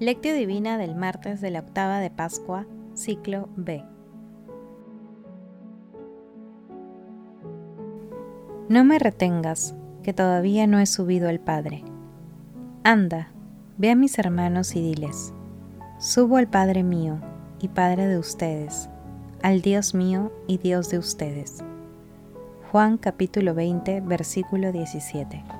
Lectio Divina del martes de la octava de Pascua, ciclo B. No me retengas, que todavía no he subido al Padre. Anda, ve a mis hermanos y diles, subo al Padre mío y Padre de ustedes, al Dios mío y Dios de ustedes. Juan capítulo 20, versículo 17.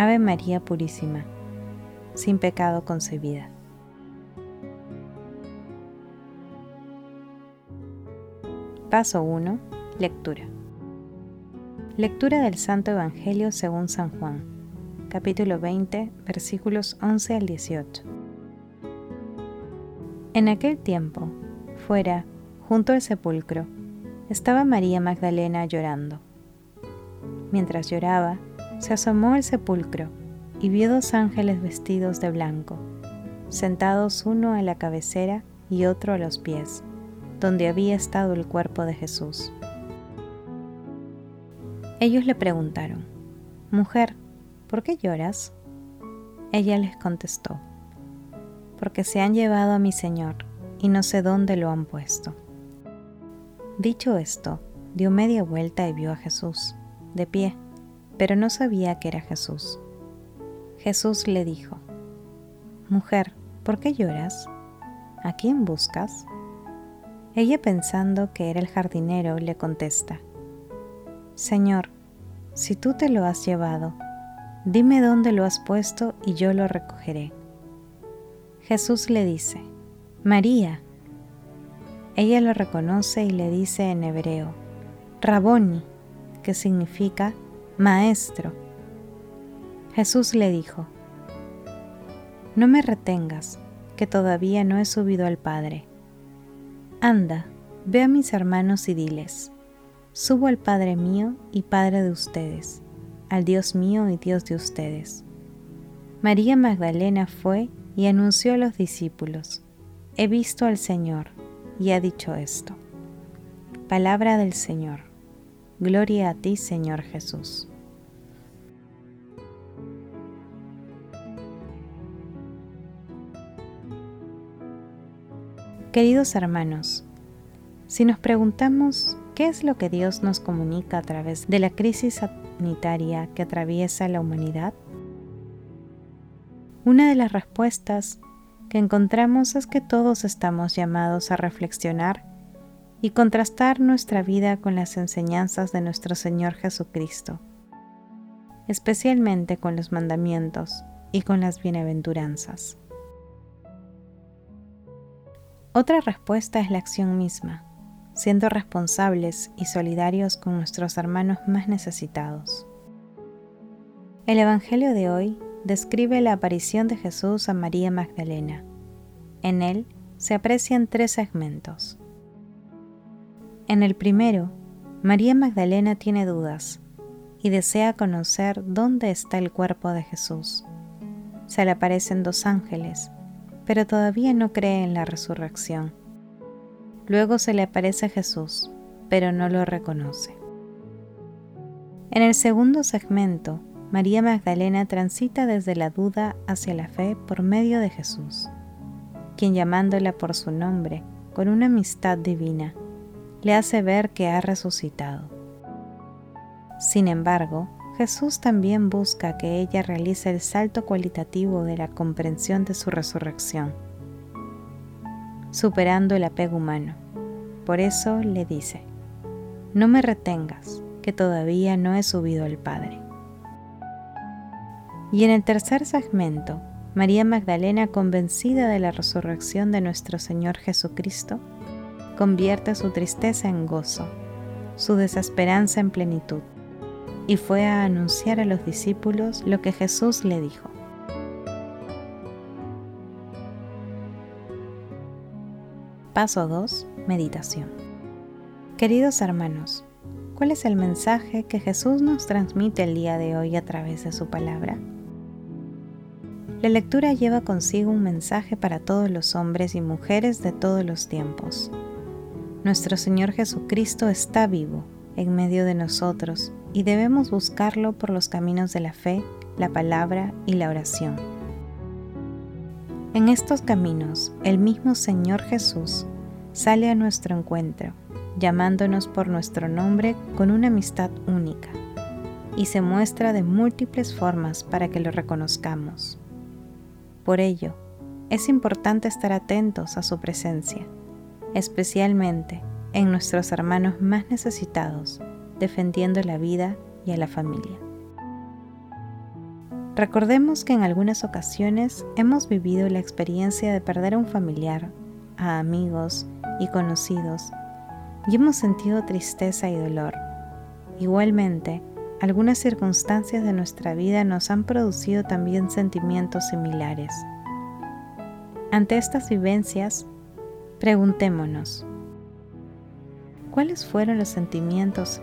Ave María Purísima, sin pecado concebida. Paso 1. Lectura. Lectura del Santo Evangelio según San Juan, capítulo 20, versículos 11 al 18. En aquel tiempo, fuera, junto al sepulcro, estaba María Magdalena llorando. Mientras lloraba, se asomó al sepulcro y vio dos ángeles vestidos de blanco, sentados uno a la cabecera y otro a los pies, donde había estado el cuerpo de Jesús. Ellos le preguntaron, Mujer, ¿por qué lloras? Ella les contestó, Porque se han llevado a mi Señor y no sé dónde lo han puesto. Dicho esto, dio media vuelta y vio a Jesús, de pie pero no sabía que era Jesús. Jesús le dijo, Mujer, ¿por qué lloras? ¿A quién buscas? Ella pensando que era el jardinero le contesta, Señor, si tú te lo has llevado, dime dónde lo has puesto y yo lo recogeré. Jesús le dice, María. Ella lo reconoce y le dice en hebreo, Raboni, que significa Maestro. Jesús le dijo, No me retengas, que todavía no he subido al Padre. Anda, ve a mis hermanos y diles, Subo al Padre mío y Padre de ustedes, al Dios mío y Dios de ustedes. María Magdalena fue y anunció a los discípulos, He visto al Señor, y ha dicho esto. Palabra del Señor. Gloria a ti, Señor Jesús. Queridos hermanos, si nos preguntamos qué es lo que Dios nos comunica a través de la crisis sanitaria que atraviesa la humanidad, una de las respuestas que encontramos es que todos estamos llamados a reflexionar y contrastar nuestra vida con las enseñanzas de nuestro Señor Jesucristo, especialmente con los mandamientos y con las bienaventuranzas. Otra respuesta es la acción misma, siendo responsables y solidarios con nuestros hermanos más necesitados. El Evangelio de hoy describe la aparición de Jesús a María Magdalena. En él se aprecian tres segmentos. En el primero, María Magdalena tiene dudas y desea conocer dónde está el cuerpo de Jesús. Se le aparecen dos ángeles, pero todavía no cree en la resurrección. Luego se le aparece Jesús, pero no lo reconoce. En el segundo segmento, María Magdalena transita desde la duda hacia la fe por medio de Jesús, quien llamándola por su nombre, con una amistad divina, le hace ver que ha resucitado. Sin embargo, Jesús también busca que ella realice el salto cualitativo de la comprensión de su resurrección, superando el apego humano. Por eso le dice, no me retengas, que todavía no he subido al Padre. Y en el tercer segmento, María Magdalena, convencida de la resurrección de nuestro Señor Jesucristo, convierte su tristeza en gozo, su desesperanza en plenitud, y fue a anunciar a los discípulos lo que Jesús le dijo. Paso 2. Meditación. Queridos hermanos, ¿cuál es el mensaje que Jesús nos transmite el día de hoy a través de su palabra? La lectura lleva consigo un mensaje para todos los hombres y mujeres de todos los tiempos. Nuestro Señor Jesucristo está vivo en medio de nosotros y debemos buscarlo por los caminos de la fe, la palabra y la oración. En estos caminos, el mismo Señor Jesús sale a nuestro encuentro, llamándonos por nuestro nombre con una amistad única, y se muestra de múltiples formas para que lo reconozcamos. Por ello, es importante estar atentos a su presencia, especialmente en nuestros hermanos más necesitados, defendiendo la vida y a la familia. Recordemos que en algunas ocasiones hemos vivido la experiencia de perder a un familiar, a amigos y conocidos, y hemos sentido tristeza y dolor. Igualmente, algunas circunstancias de nuestra vida nos han producido también sentimientos similares. Ante estas vivencias, preguntémonos, ¿cuáles fueron los sentimientos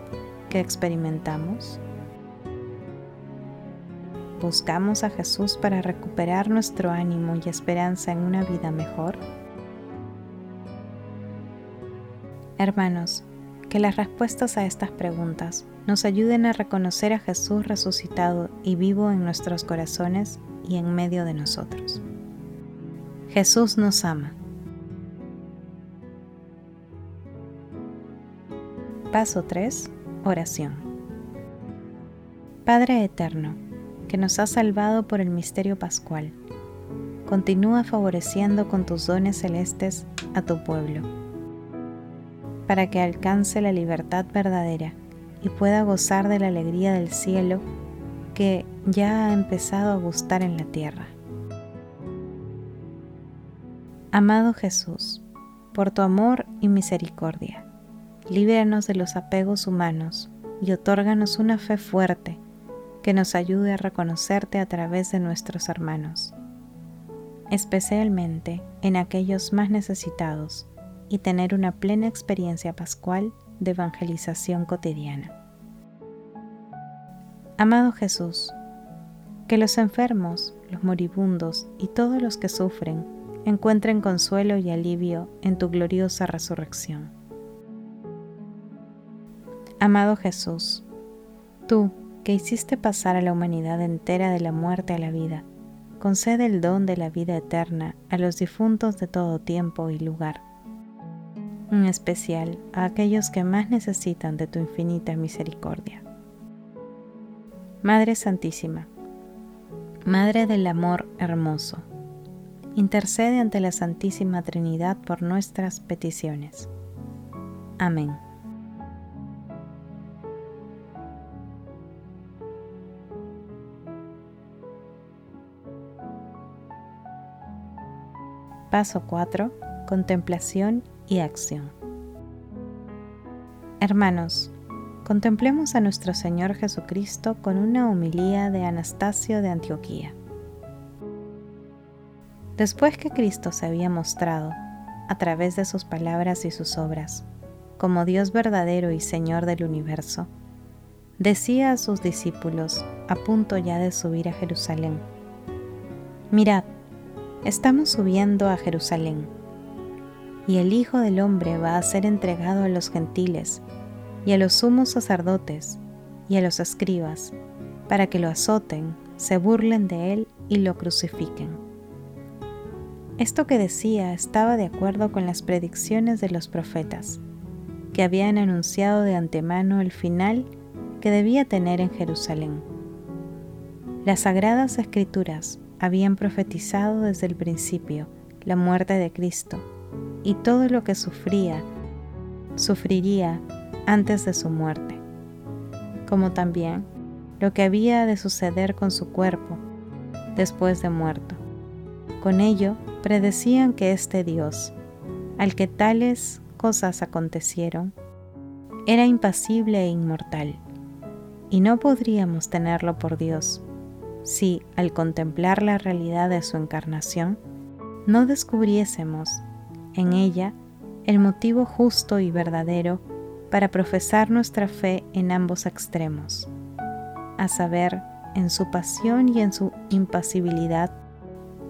que experimentamos? ¿Buscamos a Jesús para recuperar nuestro ánimo y esperanza en una vida mejor? Hermanos, que las respuestas a estas preguntas nos ayuden a reconocer a Jesús resucitado y vivo en nuestros corazones y en medio de nosotros. Jesús nos ama. Paso 3. Oración. Padre Eterno, que nos has salvado por el misterio pascual, continúa favoreciendo con tus dones celestes a tu pueblo, para que alcance la libertad verdadera y pueda gozar de la alegría del cielo que ya ha empezado a gustar en la tierra. Amado Jesús, por tu amor y misericordia, líbranos de los apegos humanos y otórganos una fe fuerte que nos ayude a reconocerte a través de nuestros hermanos, especialmente en aquellos más necesitados, y tener una plena experiencia pascual de evangelización cotidiana. Amado Jesús, que los enfermos, los moribundos y todos los que sufren encuentren consuelo y alivio en tu gloriosa resurrección. Amado Jesús, tú que hiciste pasar a la humanidad entera de la muerte a la vida, concede el don de la vida eterna a los difuntos de todo tiempo y lugar en especial a aquellos que más necesitan de tu infinita misericordia. Madre Santísima, Madre del Amor Hermoso, intercede ante la Santísima Trinidad por nuestras peticiones. Amén. Paso 4. Contemplación y acción. Hermanos, contemplemos a nuestro Señor Jesucristo con una humilía de Anastasio de Antioquía. Después que Cristo se había mostrado, a través de sus palabras y sus obras, como Dios verdadero y Señor del universo, decía a sus discípulos, a punto ya de subir a Jerusalén, Mirad, estamos subiendo a Jerusalén y el Hijo del Hombre va a ser entregado a los gentiles y a los sumos sacerdotes y a los escribas, para que lo azoten, se burlen de él y lo crucifiquen. Esto que decía estaba de acuerdo con las predicciones de los profetas, que habían anunciado de antemano el final que debía tener en Jerusalén. Las sagradas escrituras habían profetizado desde el principio la muerte de Cristo y todo lo que sufría, sufriría antes de su muerte, como también lo que había de suceder con su cuerpo después de muerto. Con ello predecían que este Dios, al que tales cosas acontecieron, era impasible e inmortal, y no podríamos tenerlo por Dios si, al contemplar la realidad de su encarnación, no descubriésemos en ella el motivo justo y verdadero para profesar nuestra fe en ambos extremos, a saber, en su pasión y en su impasibilidad,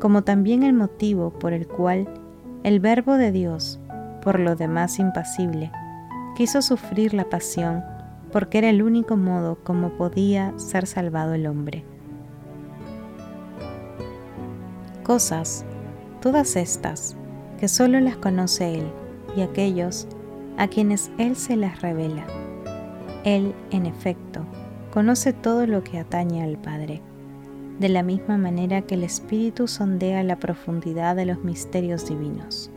como también el motivo por el cual el Verbo de Dios, por lo demás impasible, quiso sufrir la pasión porque era el único modo como podía ser salvado el hombre. Cosas, todas estas, que solo las conoce Él y aquellos a quienes Él se las revela. Él, en efecto, conoce todo lo que atañe al Padre, de la misma manera que el Espíritu sondea la profundidad de los misterios divinos.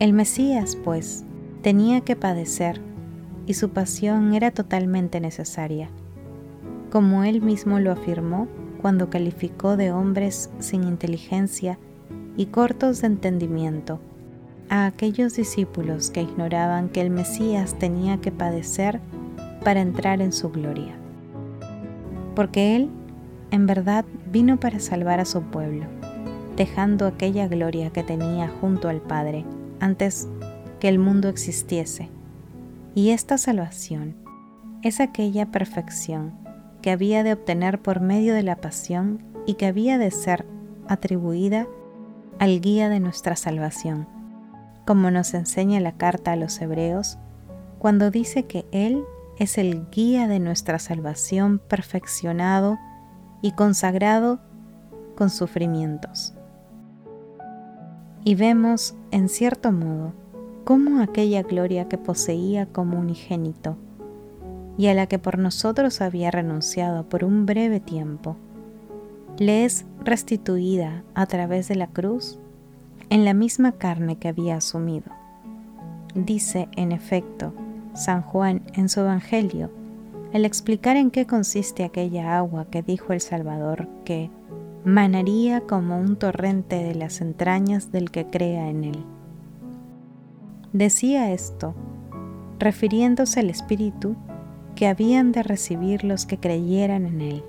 El Mesías, pues, tenía que padecer y su pasión era totalmente necesaria, como él mismo lo afirmó cuando calificó de hombres sin inteligencia y cortos de entendimiento a aquellos discípulos que ignoraban que el Mesías tenía que padecer para entrar en su gloria. Porque Él, en verdad, vino para salvar a su pueblo, dejando aquella gloria que tenía junto al Padre antes que el mundo existiese. Y esta salvación es aquella perfección que había de obtener por medio de la pasión y que había de ser atribuida al guía de nuestra salvación como nos enseña la carta a los hebreos, cuando dice que Él es el guía de nuestra salvación perfeccionado y consagrado con sufrimientos. Y vemos, en cierto modo, cómo aquella gloria que poseía como unigénito y a la que por nosotros había renunciado por un breve tiempo, le es restituida a través de la cruz en la misma carne que había asumido. Dice, en efecto, San Juan en su Evangelio, al explicar en qué consiste aquella agua que dijo el Salvador que manaría como un torrente de las entrañas del que crea en él. Decía esto, refiriéndose al Espíritu que habían de recibir los que creyeran en él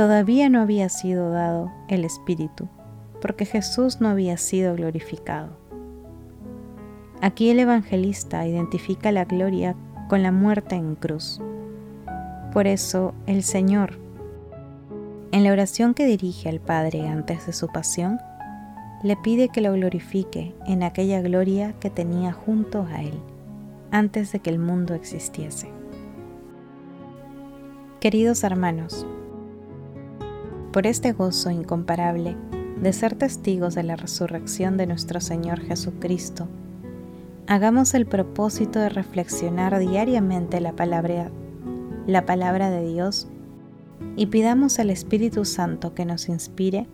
todavía no había sido dado el Espíritu, porque Jesús no había sido glorificado. Aquí el evangelista identifica la gloria con la muerte en cruz. Por eso el Señor, en la oración que dirige al Padre antes de su pasión, le pide que lo glorifique en aquella gloria que tenía junto a Él, antes de que el mundo existiese. Queridos hermanos, por este gozo incomparable de ser testigos de la resurrección de nuestro Señor Jesucristo, hagamos el propósito de reflexionar diariamente la palabra, la palabra de Dios y pidamos al Espíritu Santo que nos inspire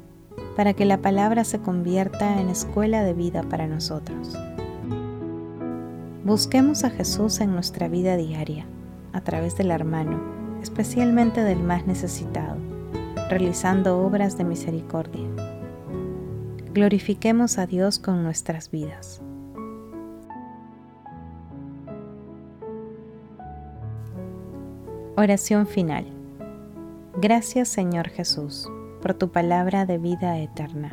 para que la palabra se convierta en escuela de vida para nosotros. Busquemos a Jesús en nuestra vida diaria, a través del hermano, especialmente del más necesitado realizando obras de misericordia. Glorifiquemos a Dios con nuestras vidas. Oración final. Gracias Señor Jesús por tu palabra de vida eterna.